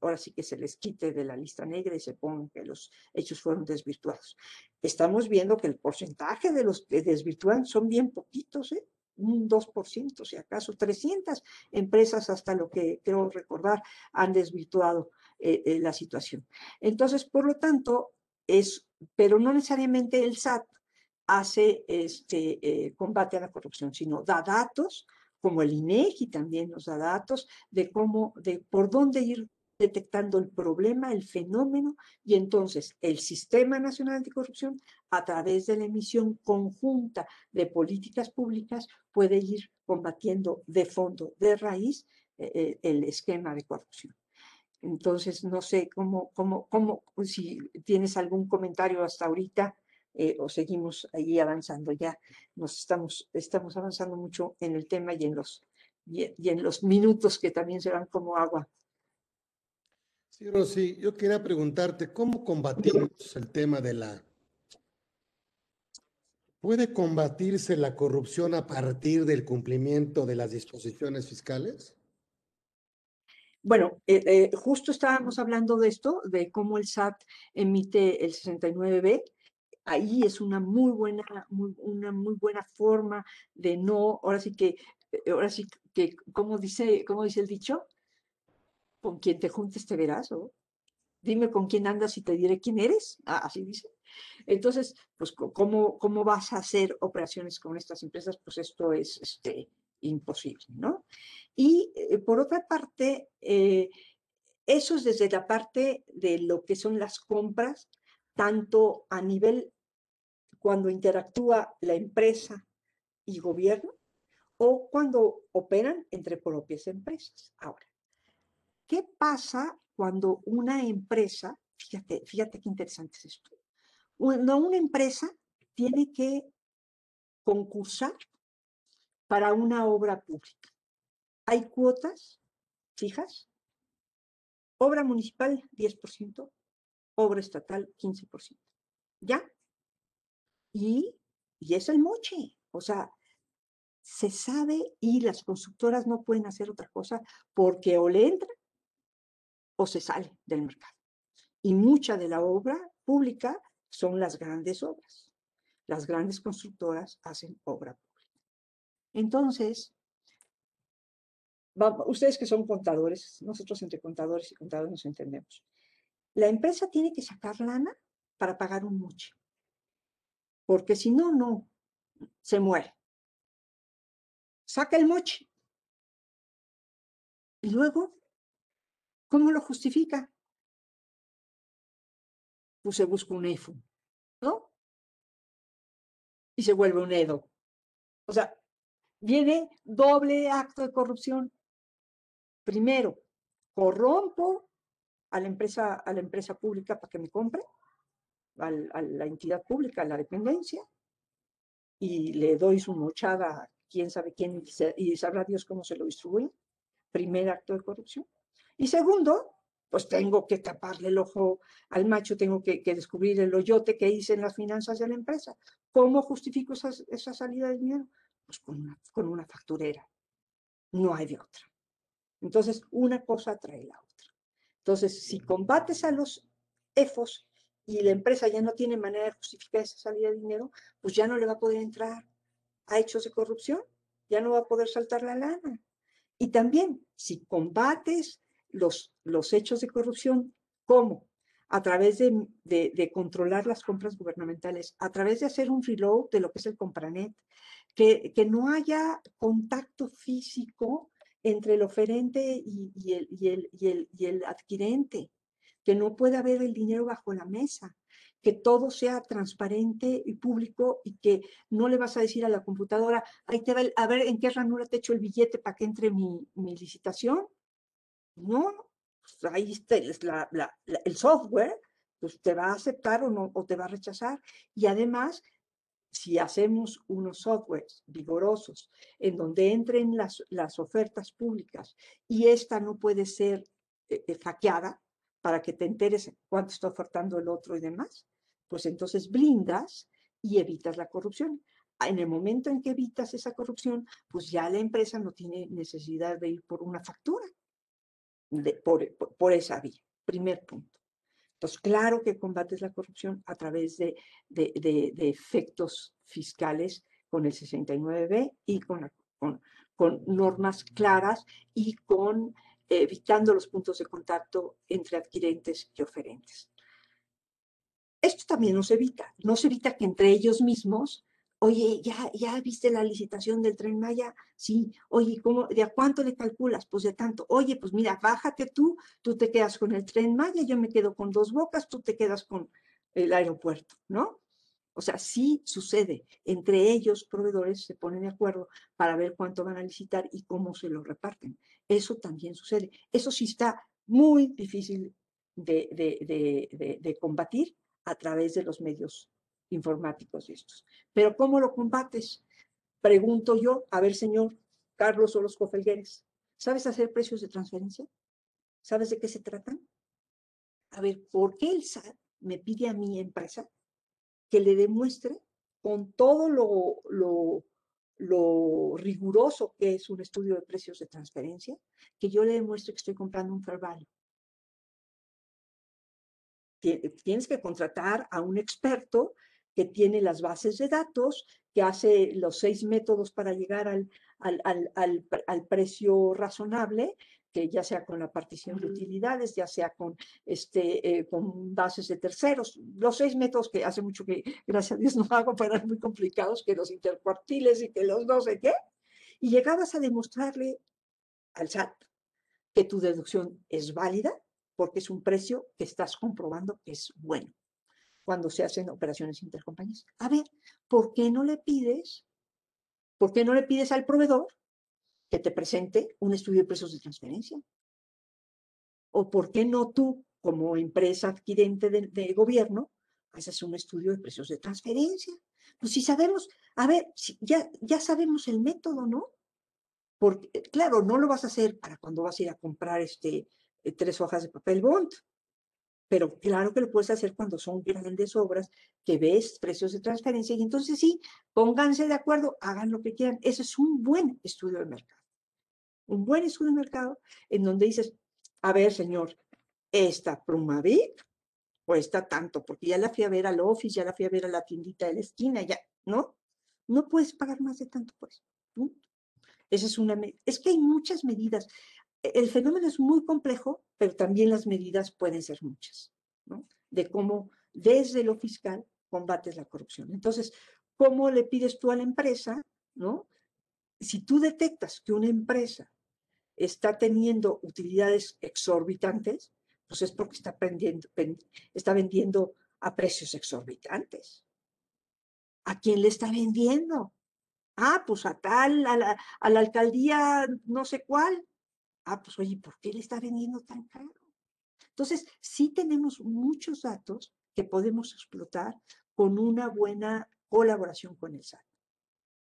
ahora sí que se les quite de la lista negra y se pongan que los hechos fueron desvirtuados. Estamos viendo que el porcentaje de los que desvirtúan son bien poquitos, ¿eh? Un 2%, si acaso 300 empresas, hasta lo que creo recordar, han desvirtuado eh, eh, la situación. Entonces, por lo tanto, es, pero no necesariamente el SAT hace este eh, combate a la corrupción, sino da datos, como el INEGI también nos da datos de cómo, de por dónde ir detectando el problema, el fenómeno, y entonces el Sistema Nacional Anticorrupción, a través de la emisión conjunta de políticas públicas, puede ir combatiendo de fondo, de raíz, eh, el esquema de corrupción. Entonces, no sé cómo, cómo, cómo, si tienes algún comentario hasta ahorita eh, o seguimos ahí avanzando. Ya nos estamos, estamos avanzando mucho en el tema y en los, y en los minutos que también serán como agua. Sí, Rosy, yo quería preguntarte, ¿cómo combatimos el tema de la... ¿Puede combatirse la corrupción a partir del cumplimiento de las disposiciones fiscales? Bueno, eh, eh, justo estábamos hablando de esto, de cómo el SAT emite el 69B. Ahí es una muy buena, una muy buena forma de no, ahora sí que, ahora sí que, como dice, como dice el dicho, con quien te juntes te verás, o dime con quién andas y te diré quién eres, ah, así dice. Entonces, pues, ¿cómo, ¿cómo vas a hacer operaciones con estas empresas? Pues esto es este, imposible, ¿no? Y eh, por otra parte, eh, eso es desde la parte de lo que son las compras, tanto a nivel cuando interactúa la empresa y gobierno, o cuando operan entre propias empresas. Ahora, ¿Qué pasa cuando una empresa, fíjate, fíjate qué interesante es esto, cuando una empresa tiene que concursar para una obra pública? Hay cuotas fijas, obra municipal 10%, obra estatal 15%. ¿Ya? Y, y es el moche. O sea, se sabe y las constructoras no pueden hacer otra cosa porque o le entran o se sale del mercado. Y mucha de la obra pública son las grandes obras. Las grandes constructoras hacen obra pública. Entonces, ustedes que son contadores, nosotros entre contadores y contadores nos entendemos. La empresa tiene que sacar lana para pagar un moche. Porque si no, no, se muere. Saca el moche. Y luego ¿Cómo lo justifica? Pues se busca un EFU, ¿no? Y se vuelve un EDO. O sea, viene doble acto de corrupción. Primero, corrompo a la empresa, a la empresa pública para que me compre, a, la entidad pública, a la dependencia, y le doy su mochada a quién sabe quién y sabrá Dios cómo se lo distribuye. Primer acto de corrupción. Y segundo, pues tengo que taparle el ojo al macho, tengo que, descubrir el hoyote que hice en las finanzas de la empresa. ¿Cómo justifico esa, salida de dinero? Pues con una, con una facturera. No hay de otra. Entonces, una cosa trae la otra. Entonces, si combates a los EFOS y la empresa ya no tiene manera de justificar esa salida de dinero, pues ya no le va a poder entrar a hechos de corrupción, ya no va a poder saltar la lana. Y también, si combates los, los hechos de corrupción. ¿Cómo? A través de, de, controlar las compras gubernamentales, a través de hacer un reload de lo que es el compranet, que, que no haya contacto físico entre el oferente y, y, el, y, el, y, el, adquirente, que no pueda haber el dinero bajo la mesa, que todo sea transparente y público y que no le vas a decir a la computadora, ahí te va a ver en qué ranura te echo el billete para que entre mi, mi licitación. No, pues, ahí está el software, pues te va a aceptar o, no, o te va a rechazar. Y además, si hacemos unos softwares vigorosos en donde entren las, las ofertas públicas y esta no puede ser eh, eh, para que te enteres cuánto está ofertando el otro y demás, pues entonces blindas y evitas la corrupción. En el momento en que evitas esa corrupción, pues ya la empresa no tiene necesidad de ir por una factura por, esa vía. Primer punto. Entonces, claro que combates la corrupción a través de, de, efectos fiscales con el 69B y con, con, con normas claras y con evitando los puntos de contacto entre adquirentes y oferentes. Esto también nos evita, nos evita que entre ellos mismos, oye, ¿ya, viste la licitación del tren Maya? Sí, oye, ¿cómo, ¿de a cuánto le calculas? Pues de tanto. Oye, pues mira, bájate tú, tú te quedas con el tren Maya, yo me quedo con dos bocas, tú te quedas con el aeropuerto, ¿no? O sea, sí sucede. Entre ellos, proveedores se ponen de acuerdo para ver cuánto van a licitar y cómo se lo reparten. Eso también sucede. Eso sí está muy difícil de, combatir a través de los medios informáticos estos. Pero ¿cómo lo combates? Pregunto yo, a ver, señor Carlos Orozco Felgueres, ¿sabes hacer precios de transferencia? ¿Sabes de qué se tratan? A ver, ¿por qué el SAT me pide a mi empresa que le demuestre con todo lo, lo, lo, riguroso que es un estudio de precios de transferencia, que yo le demuestre que estoy comprando un fair. Tienes que contratar a un experto que tiene las bases de datos, que hace los seis métodos para llegar al, al, al, al precio razonable, que ya sea con la partición de utilidades, ya sea con, este, eh, con bases de terceros, los seis métodos que hace mucho que, gracias a Dios, no hago para muy complicados, que los intercuartiles y que los no sé qué, y llegabas a demostrarle al SAT que tu deducción es válida porque es un precio que estás comprobando que es bueno cuando se hacen operaciones intercompañías. A ver, ¿por qué no le pides? ¿Por qué no le pides al proveedor que te presente un estudio de precios de transferencia. ¿O por qué no tú, como empresa adquirente de, gobierno, haces un estudio de precios de transferencia? Pues si sabemos, a ver, ya, ya sabemos el método, ¿no? Porque, claro, no lo vas a hacer para cuando vas a ir a comprar este, eh, tres hojas de papel bond, pero claro que lo puedes hacer cuando son grandes obras que ves precios de transferencia y entonces sí, pónganse de acuerdo, hagan lo que quieran. Ese es un buen estudio de mercado un buen estudio de mercado en donde dices, a ver, señor, esta Plumavic cuesta tanto, porque ya la fui a ver al office, ya la fui a ver a la tiendita de la esquina, ya, ¿no? No puedes pagar más de tanto, pues. Esa es una, es que hay muchas medidas. E, el fenómeno es muy complejo, pero también las medidas pueden ser muchas, ¿no? De cómo desde lo fiscal combates la corrupción. Entonces, ¿cómo le pides tú a la empresa, ¿no? Si tú detectas que una empresa está teniendo utilidades exorbitantes, pues es porque está, vendiendo a precios exorbitantes. ¿A quién le está vendiendo? Ah, pues a tal, a la alcaldía no sé cuál. Ah, pues oye, ¿por qué le está vendiendo tan caro? Entonces, sí tenemos muchos datos que podemos explotar con una buena colaboración con el SAT,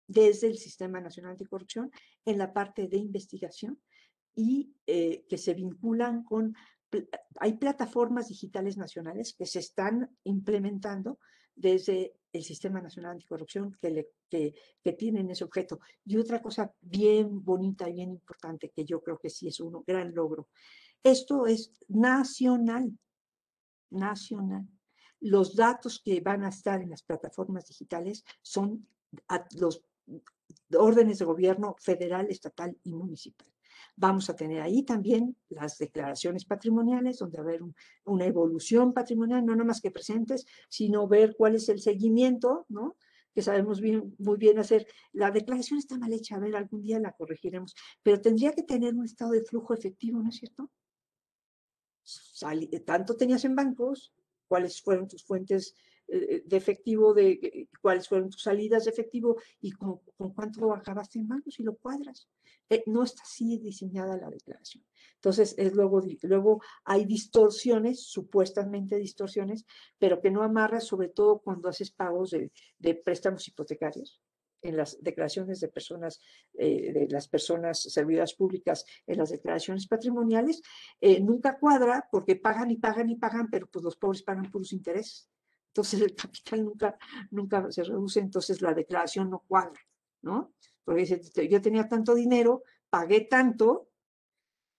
desde el Sistema Nacional Anticorrupción en la parte de investigación y eh, que se vinculan con, hay plataformas digitales nacionales que se están implementando desde el Sistema Nacional Anticorrupción que, le, que, que, tienen ese objeto. Y otra cosa bien bonita y bien importante que yo creo que sí es un gran logro. Esto es nacional, nacional. Los datos que van a estar en las plataformas digitales son los órdenes de gobierno federal, estatal y municipal. Vamos a tener ahí también las declaraciones patrimoniales, donde va a haber una evolución patrimonial, no nada más que presentes, sino ver cuál es el seguimiento, ¿no? que sabemos muy bien hacer. La declaración está mal hecha, a ver, algún día la corregiremos, pero tendría que tener un estado de flujo efectivo, ¿no es cierto? tanto tenías en bancos, cuáles fueron tus fuentes de efectivo, de eh, cuáles fueron tus salidas de efectivo y con, con cuánto acabaste en bancos y lo cuadras. Eh, no está así diseñada la declaración. Entonces, es luego, luego hay distorsiones, supuestamente distorsiones, pero que no amarras, sobre todo cuando haces pagos de, préstamos hipotecarios en las declaraciones de personas, eh, de las personas servidoras públicas, en las declaraciones patrimoniales, eh, nunca cuadra porque pagan y pagan y pagan, pero pues los pobres pagan puros intereses. Entonces el capital nunca, nunca se reduce, entonces la declaración no cuadra, ¿no? Porque dice, yo tenía tanto dinero, pagué tanto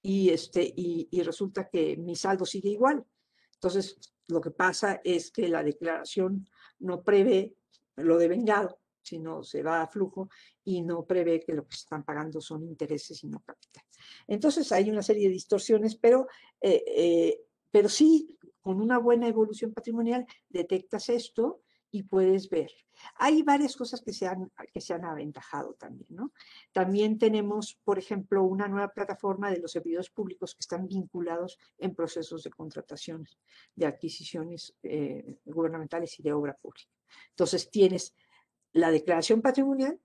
y, este, y, resulta que mi saldo sigue igual. Entonces, lo que pasa es que la declaración no prevé lo de vengado, sino se va a flujo y no prevé que lo que están pagando son intereses y no capital. Entonces hay una serie de distorsiones, pero, eh, eh, pero sí, con una buena evolución patrimonial detectas esto y puedes ver. Hay varias cosas que se han, que se han aventajado también, ¿no? También tenemos, por ejemplo, una nueva plataforma de los servidores públicos que están vinculados en procesos de contrataciones, de adquisiciones eh, gubernamentales y de obra pública. Entonces, tienes la declaración patrimonial,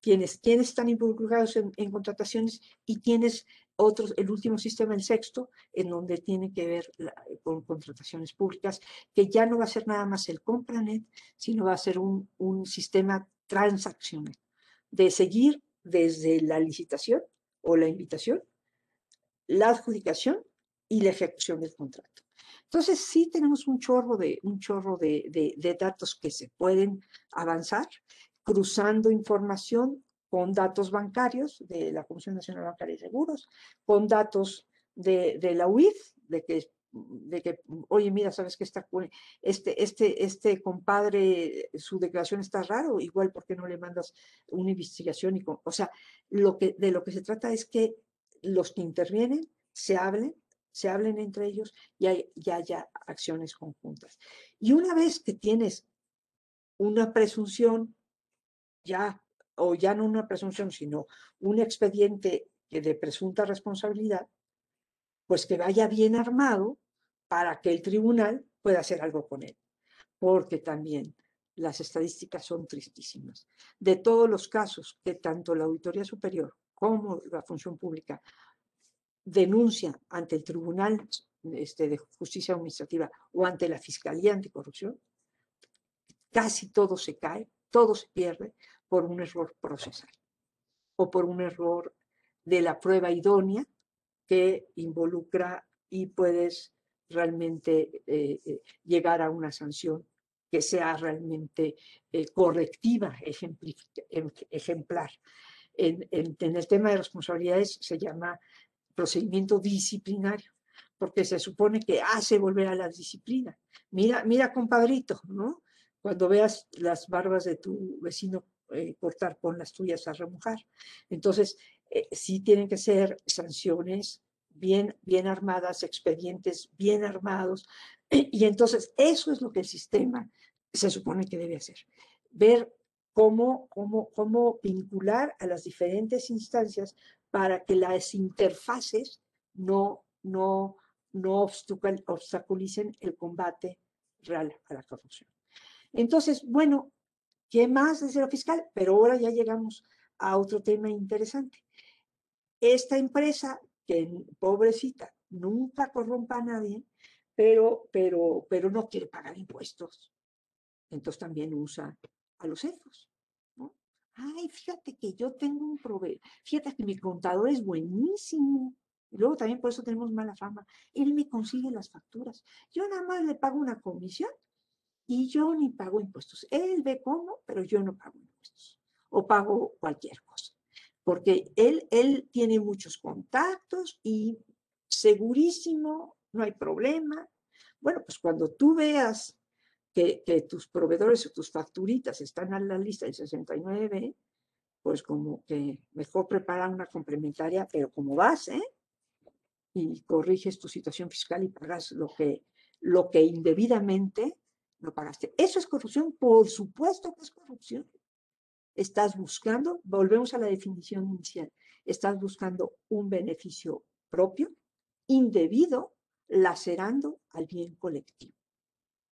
tienes quienes están involucrados en, contrataciones y tienes otros, el último sistema, el sexto, en donde tiene que ver con contrataciones públicas, que ya no va a ser nada más el compranet, sino va a ser un, un sistema transaccional, de seguir desde la licitación o la invitación, la adjudicación y la ejecución del contrato. Entonces, sí tenemos un chorro de, un chorro de, de, datos que se pueden avanzar, cruzando información con datos bancarios de la Comisión Nacional Bancaria y Seguros, con datos de, la UIF, de que, de que, oye, mira, sabes que está, este, este, este compadre, su declaración está raro, igual, ¿por qué no le mandas una investigación? Y o sea, lo que, de lo que se trata es que los que intervienen se hablen, se hablen entre ellos y, haya acciones conjuntas. Y una vez que tienes una presunción ya, o ya no una presunción, sino un expediente de presunta responsabilidad, pues que vaya bien armado para que el tribunal pueda hacer algo con él. Porque también las estadísticas son tristísimas. De todos los casos que tanto la Auditoría Superior como la Función Pública denuncia ante el Tribunal este, de Justicia Administrativa o ante la Fiscalía Anticorrupción, casi todo se cae, todo se pierde por un error procesal o por un error de la prueba idónea que involucra y puedes realmente eh, eh, llegar a una sanción que sea realmente eh, correctiva, ejemplar. En, en, el tema de responsabilidades se llama procedimiento disciplinario, porque se supone que hace volver a la disciplina. Mira, mira, compadrito, ¿no? Cuando veas las barbas de tu vecino eh, cortar, con las tuyas a remojar. Entonces, eh, sí tienen que ser sanciones bien, bien armadas, expedientes bien armados, y entonces eso es lo que el sistema se supone que debe hacer. Ver cómo, cómo, cómo vincular a las diferentes instancias para que las interfaces no, no, no obstaculicen el combate real a la corrupción. Entonces, bueno, ¿qué más desde lo fiscal? Pero ahora ya llegamos a otro tema interesante. Esta empresa, que pobrecita, nunca corrompa a nadie, pero, pero, pero no quiere pagar impuestos. Entonces también usa a los CEFOS ay, fíjate que yo tengo un proveedor, fíjate que mi contador es buenísimo. Luego también por eso tenemos mala fama. Él me consigue las facturas. Yo nada más le pago una comisión y yo ni pago impuestos. Él ve cómo, pero yo no pago impuestos. O pago cualquier cosa. Porque él, él tiene muchos contactos y segurísimo, no hay problema. Bueno, pues cuando tú veas que, tus proveedores o tus facturitas están en la lista del 69, pues como que mejor prepara una complementaria, pero como base, y corriges tu situación fiscal y pagas lo que, lo que indebidamente no pagaste. ¿Eso es corrupción? Por supuesto que es corrupción. Estás buscando, volvemos a la definición inicial, estás buscando un beneficio propio, indebido, lacerando al bien colectivo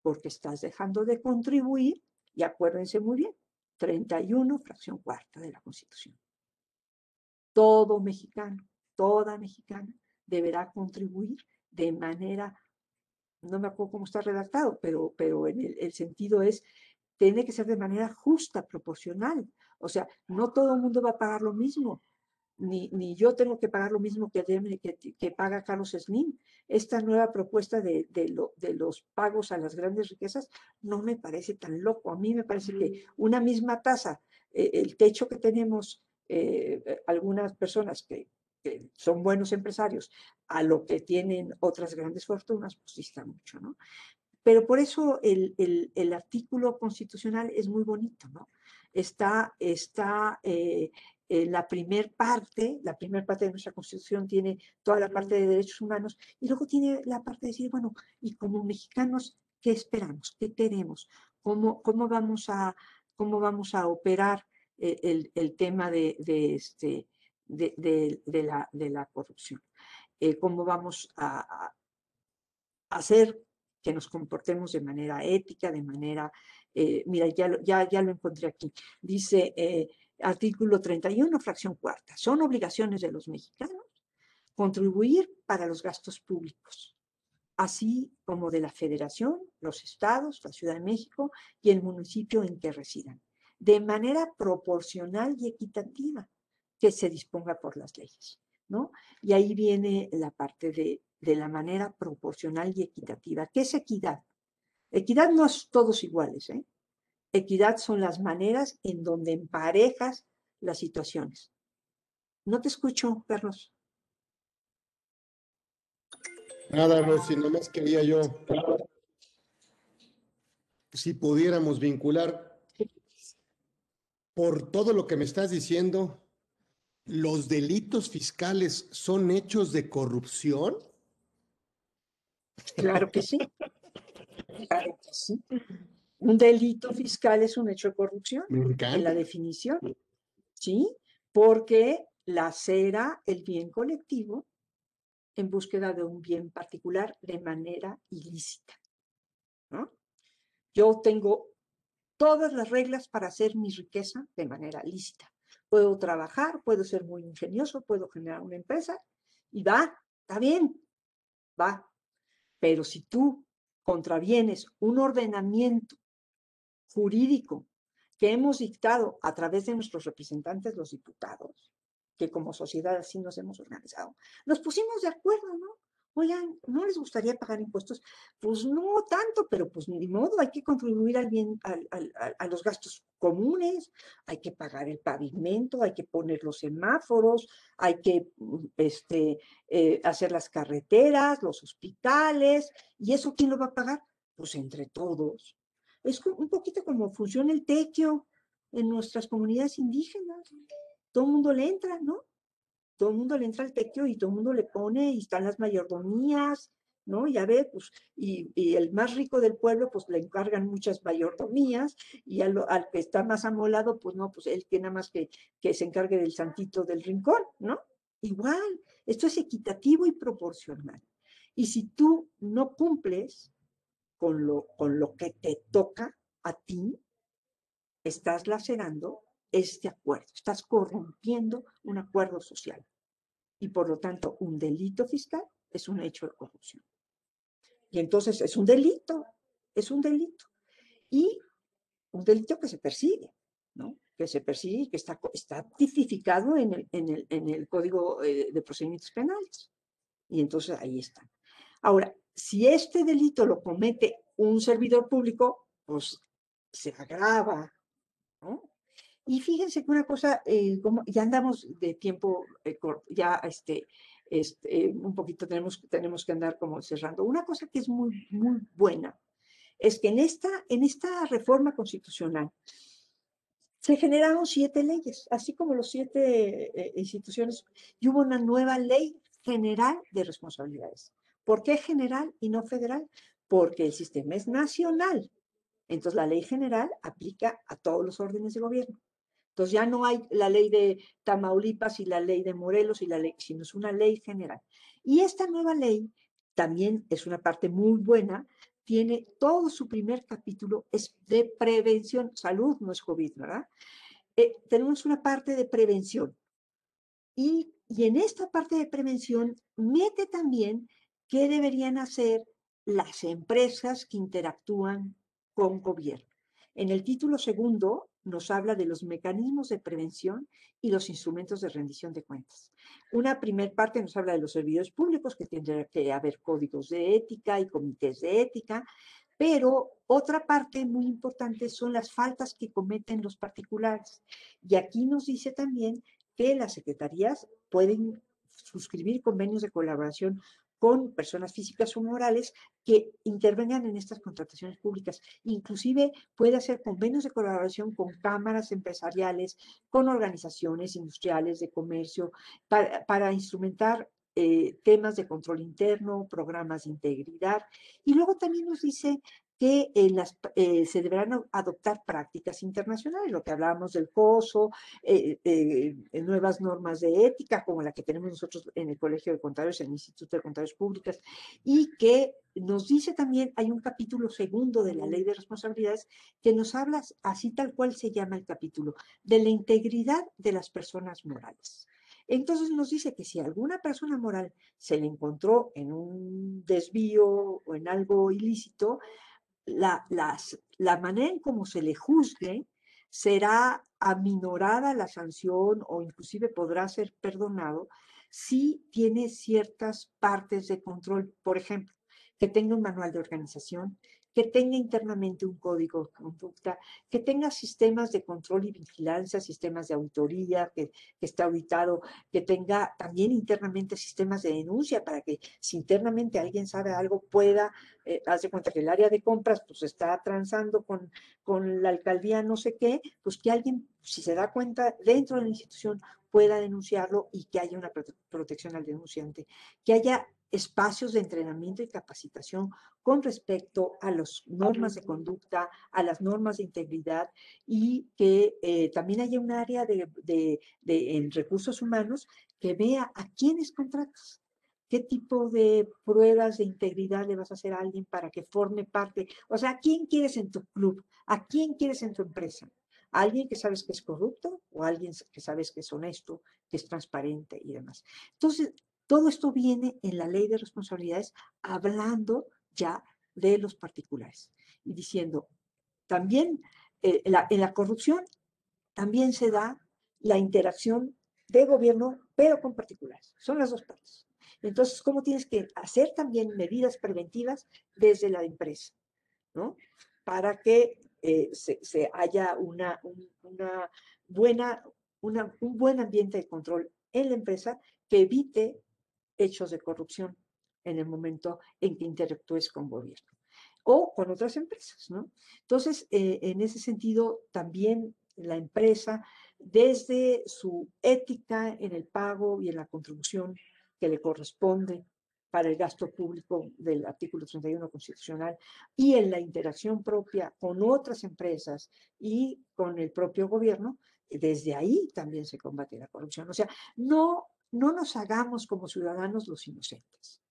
porque estás dejando de contribuir, y acuérdense muy bien, 31, fracción cuarta de la Constitución. Todo mexicano, toda mexicana deberá contribuir de manera, no me acuerdo cómo está redactado, pero, pero en el, el sentido es, tiene que ser de manera justa, proporcional. O sea, no todo el mundo va a pagar lo mismo ni, ni yo tengo que pagar lo mismo que, que, que paga Carlos Slim. Esta nueva propuesta de, de, lo, de, los pagos a las grandes riquezas no me parece tan loco. A mí me parece que una misma tasa, eh, el techo que tenemos eh, algunas personas que que son buenos empresarios, a lo que tienen otras grandes fortunas, pues dista mucho, ¿no? Pero por eso el, el, artículo constitucional es muy bonito, ¿no? Está, está eh, en la primer parte, la primera parte de nuestra constitución tiene toda la parte de derechos humanos y luego tiene la parte de decir, bueno, y como mexicanos, ¿qué esperamos? ¿Qué queremos? ¿Cómo, cómo, vamos, a, cómo vamos a operar eh, el, el tema de, de este, de, la, de la corrupción? Eh, ¿Cómo vamos a, a hacer que nos comportemos de manera ética, de manera, eh, mira, ya lo, ya, ya lo encontré aquí, dice eh, artículo 31, fracción cuarta, son obligaciones de los mexicanos contribuir para los gastos públicos, así como de la federación, los estados, la Ciudad de México y el municipio en que residan, de manera proporcional y equitativa que se disponga por las leyes. ¿no? Y ahí viene la parte de de la manera proporcional y equitativa. ¿Qué es equidad? Equidad no es todos iguales. ¿eh? Equidad son las maneras en donde emparejas las situaciones. No te escucho, Carlos. Nada, Rosy, nomás quería yo, si pudiéramos vincular por todo lo que me estás diciendo, ¿los delitos fiscales son hechos de corrupción? Claro que sí. Claro que sí. Un delito fiscal es un hecho de corrupción. En la definición. ¿Sí? Porque lacera el bien colectivo en búsqueda de un bien particular de manera ilícita. ¿no? Yo tengo todas las reglas para hacer mi riqueza de manera lícita. Puedo trabajar, puedo ser muy ingenioso, puedo generar una empresa y va, está bien, va, pero si tú contravienes un ordenamiento jurídico que hemos dictado a través de nuestros representantes, los diputados, que como sociedad así nos hemos organizado, nos pusimos de acuerdo, ¿no? Oigan, ¿no les gustaría pagar impuestos? Pues no tanto, pero pues ni modo, hay que contribuir al bien, a los gastos comunes, hay que pagar el pavimento, hay que poner los semáforos, hay que mm, este, eh, hacer las carreteras, los hospitales, ¿y eso quién lo va a pagar? Pues entre todos. Es un poquito como funciona el tequio en nuestras comunidades indígenas. Todo el mundo le entra, ¿no? Todo el mundo le entra al tequio y todo el mundo le pone y están las mayordomías, ¿no? Ya ve, pues, y, el más rico del pueblo, pues le encargan muchas mayordomías y al, que está más amolado, pues no, pues él tiene más que, que se encargue del santito del rincón, ¿no? Igual, esto es equitativo y proporcional. Y si tú no cumples con lo, con lo que te toca a ti, estás lacerando este acuerdo, estás corrompiendo un acuerdo social y por lo tanto un delito fiscal es un hecho de corrupción. Y entonces es un delito, es un delito. Y un delito que se persigue, ¿no? Que se persigue y que está, está tipificado en el, en el, en el Código eh, de Procedimientos Penales. Y entonces ahí está. Ahora, si este delito lo comete un servidor público, pues se agrava, ¿no? Y fíjense que una cosa, eh, como ya andamos de tiempo, eh, ya este, este, un poquito tenemos, tenemos que andar como cerrando. Una cosa que es muy, muy buena es que en esta, en esta reforma constitucional se generaron siete leyes, así como los siete eh, instituciones, y hubo una nueva ley general de responsabilidades. ¿Por qué general y no federal? Porque el sistema es nacional. Entonces la ley general aplica a todos los órdenes de gobierno. Entonces ya no hay la ley de Tamaulipas y la ley de Morelos y la ley, sino es una ley general. Y esta nueva ley también es una parte muy buena, tiene todo su primer capítulo, es de prevención, salud no es COVID, ¿verdad? Eh, tenemos una parte de prevención. Y, y en esta parte de prevención mete también qué deberían hacer las empresas que interactúan con gobierno. En el título segundo nos habla de los mecanismos de prevención y los instrumentos de rendición de cuentas. Una primera parte nos habla de los servidores públicos, que tendrá que haber códigos de ética y comités de ética, pero otra parte muy importante son las faltas que cometen los particulares. Y aquí nos dice también que las secretarías pueden suscribir convenios de colaboración con personas físicas o morales que intervengan en estas contrataciones públicas. Inclusive puede hacer convenios de colaboración con cámaras empresariales, con organizaciones industriales de comercio, para, instrumentar eh, temas de control interno, programas de integridad. Y luego también nos dice que las, eh, se deberán adoptar prácticas internacionales, lo que hablábamos del COSO, eh, eh, nuevas normas de ética, como la que tenemos nosotros en el Colegio de Contadores, en el Instituto de Contadores Públicas, y que nos dice también, hay un capítulo segundo de la Ley de Responsabilidades que nos habla, así tal cual se llama el capítulo, de la integridad de las personas morales. Entonces nos dice que si alguna persona moral se le encontró en un desvío o en algo ilícito, la, la manera en cómo se le juzgue será aminorada la sanción o inclusive podrá ser perdonado si tiene ciertas partes de control, por ejemplo, que tenga un manual de organización, que tenga internamente un código de conducta, que tenga sistemas de control y vigilancia, sistemas de auditoría, que, esté auditado, que tenga también internamente sistemas de denuncia para que si internamente alguien sabe algo pueda, eh, hace cuenta que el área de compras pues está transando con, con la alcaldía no sé qué, pues que alguien, si se da cuenta dentro de la institución, pueda denunciarlo y que haya una protección al denunciante, que haya espacios de entrenamiento y capacitación con respecto a las normas de conducta, a las normas de integridad y que eh, también haya un área de, en recursos humanos que vea a quiénes contratas, qué tipo de pruebas de integridad le vas a hacer a alguien para que forme parte, o sea, ¿a quién quieres en tu club? ¿A quién quieres en tu empresa? alguien que sabes que es corrupto o alguien que sabes que es honesto, que es transparente y demás. Entonces, todo esto viene en la ley de responsabilidades hablando ya de los particulares y diciendo, también eh, en la corrupción también se da la interacción de gobierno, pero con particulares. Son las dos partes. Entonces, ¿cómo tienes que hacer también medidas preventivas desde la empresa? ¿no? Para que eh, se, haya una, una buena, un buen ambiente de control en la empresa que evite hechos de corrupción en el momento en que interactúes con gobierno o con otras empresas, ¿no? Entonces, eh, en ese sentido, también la empresa, desde su ética en el pago y en la contribución que le corresponde para el gasto público del artículo 31 constitucional y en la interacción propia con otras empresas y con el propio gobierno, desde ahí también se combate la corrupción. O sea, no no nos hagamos como ciudadanos los inocentes.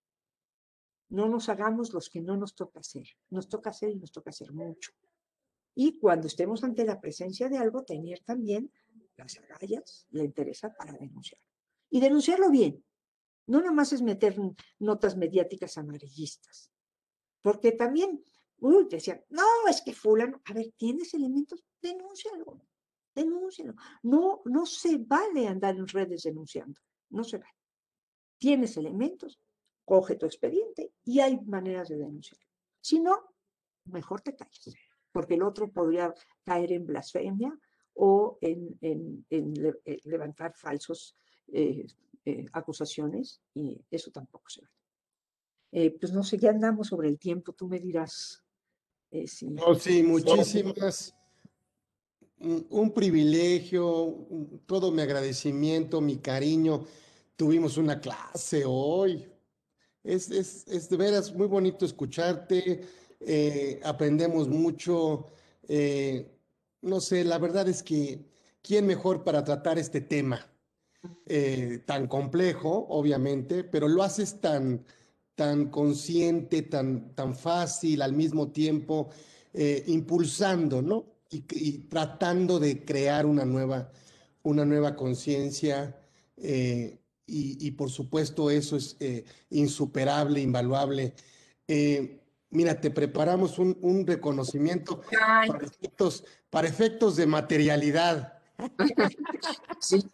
No nos hagamos los que no nos toca hacer. Nos toca hacer y nos toca hacer mucho. Y cuando estemos ante la presencia de algo, tener también las agallas, la interesa para denunciarlo. Y denunciarlo bien. No nada más es meter notas mediáticas amarillistas. Porque también, uy, decían, no, es que fulano, a ver, ¿tienes elementos? Denúncialo, denúncialo. No, no se vale andar en redes denunciando no se va. Tienes elementos, coge tu expediente y hay maneras de denunciar. Si no, mejor te calles, porque el otro podría caer en blasfemia o en, eh, levantar falsos eh, eh, acusaciones y eso tampoco se va. pues no sé, ya andamos sobre el tiempo, tú me dirás. No, sí, muchísimas. Un, privilegio, todo mi agradecimiento, mi cariño. Tuvimos una clase hoy. Es, es, de veras muy bonito escucharte. Eh, aprendemos mucho. Eh, no sé, la verdad es que ¿quién mejor para tratar este tema? Eh, tan complejo, obviamente, pero lo haces tan, tan consciente, tan, tan fácil al mismo tiempo, impulsando, ¿no? Y, tratando de crear una nueva, una nueva conciencia. Eh, y, por supuesto eso es eh, insuperable, invaluable. Eh, mira, te preparamos un, reconocimiento para efectos, para efectos, de materialidad. Sí.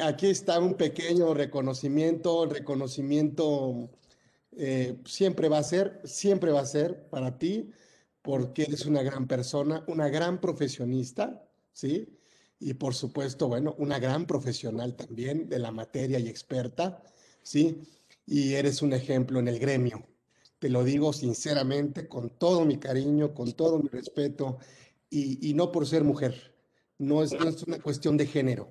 aquí está un pequeño reconocimiento, el reconocimiento siempre va a ser, siempre va a ser para ti porque eres una gran persona, una gran profesionista, ¿sí? y por supuesto, bueno, una gran profesional también de la materia y experta, ¿sí? Y eres un ejemplo en el gremio. Te lo digo sinceramente, con todo mi cariño, con todo mi respeto, y, y no por ser mujer, no es, no es una cuestión de género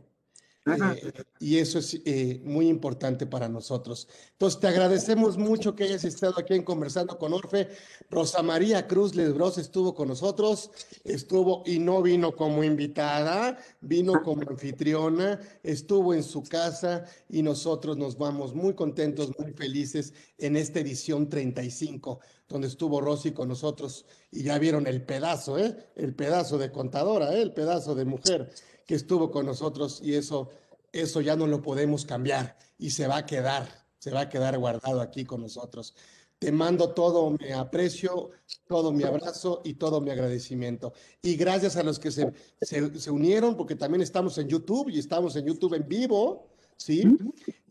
eh, y eso es eh, muy importante para nosotros. Entonces, te agradecemos mucho que hayas estado aquí en Conversando con Orfe. Rosa María Cruz Lesbros estuvo con nosotros, estuvo y no vino como invitada, vino como anfitriona, estuvo en su casa y nosotros nos vamos muy contentos, muy felices en esta edición 35, donde estuvo Rosy con nosotros y ya vieron el pedazo, ¿eh? El pedazo de contadora, ¿eh? El pedazo de mujer que estuvo con nosotros y eso, eso ya no lo podemos cambiar y se va a quedar, se va a quedar guardado aquí con nosotros. Te mando todo mi aprecio, todo mi abrazo y todo mi agradecimiento. Y gracias a los que se, se, unieron, porque también estamos en YouTube y estamos en YouTube en vivo, ¿sí?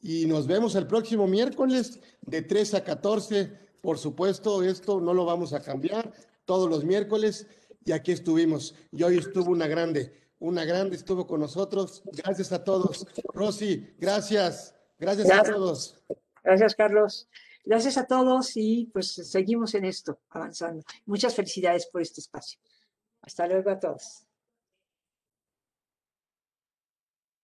Y nos vemos el próximo miércoles de 3 a 14. Por supuesto, esto no lo vamos a cambiar todos los miércoles. Y aquí estuvimos. Y hoy estuvo una grande una grande estuvo con nosotros. Gracias a todos. Rosy, gracias. Gracias, a todos. Gracias, Carlos. Gracias a todos y pues seguimos en esto, avanzando. Muchas felicidades por este espacio. Hasta luego a todos.